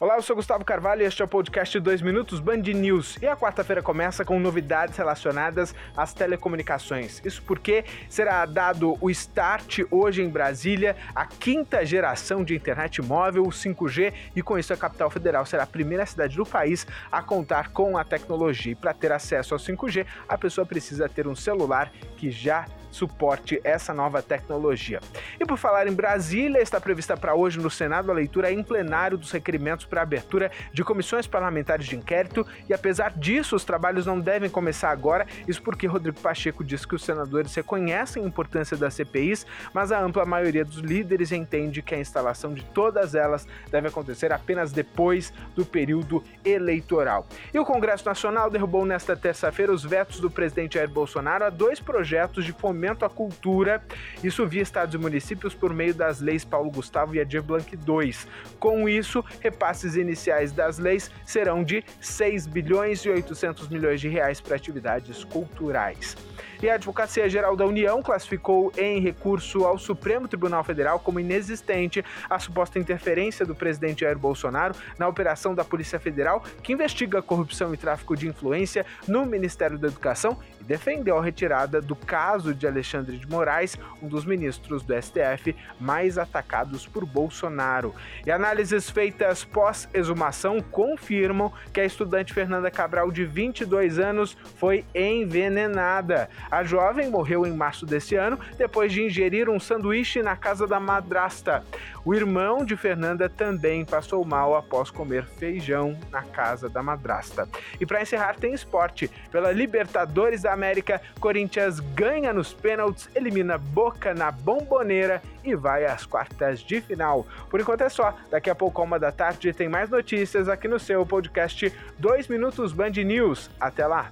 Olá, eu sou Gustavo Carvalho e este é o podcast 2 Minutos Band News. E a quarta-feira começa com novidades relacionadas às telecomunicações. Isso porque será dado o start hoje em Brasília, a quinta geração de internet móvel, o 5G, e com isso a capital federal será a primeira cidade do país a contar com a tecnologia. E para ter acesso ao 5G, a pessoa precisa ter um celular que já suporte essa nova tecnologia. E por falar em Brasília, está prevista para hoje no Senado a leitura em plenário dos requerimentos para abertura de comissões parlamentares de inquérito e apesar disso, os trabalhos não devem começar agora, isso porque Rodrigo Pacheco diz que os senadores reconhecem a importância das CPIs, mas a ampla maioria dos líderes entende que a instalação de todas elas deve acontecer apenas depois do período eleitoral. E o Congresso Nacional derrubou nesta terça-feira os vetos do presidente Jair Bolsonaro a dois projetos de fomento à cultura, isso via estados e municípios por meio das leis Paulo Gustavo e Adir Blanc II. Com isso, repasses iniciais das leis serão de 6 bilhões e 800 milhões de reais para atividades culturais. E a Advocacia Geral da União classificou em recurso ao Supremo Tribunal Federal como inexistente a suposta interferência do presidente Jair Bolsonaro na operação da Polícia Federal que investiga corrupção e tráfico de influência no Ministério da Educação e defendeu a retirada do caso de Alexandre de Moraes, um dos ministros do STF mais atacados por Bolsonaro. E análises feitas pós-exumação confirmam que a estudante Fernanda Cabral, de 22 anos, foi envenenada. A jovem morreu em março desse ano depois de ingerir um sanduíche na casa da madrasta. O irmão de Fernanda também passou mal após comer feijão na casa da madrasta. E para encerrar, tem esporte. Pela Libertadores da América, Corinthians ganha nos pênaltis, elimina Boca na bomboneira e vai às quartas de final. Por enquanto é só. Daqui a pouco, uma da tarde, tem mais notícias aqui no seu podcast 2 Minutos Band News. Até lá!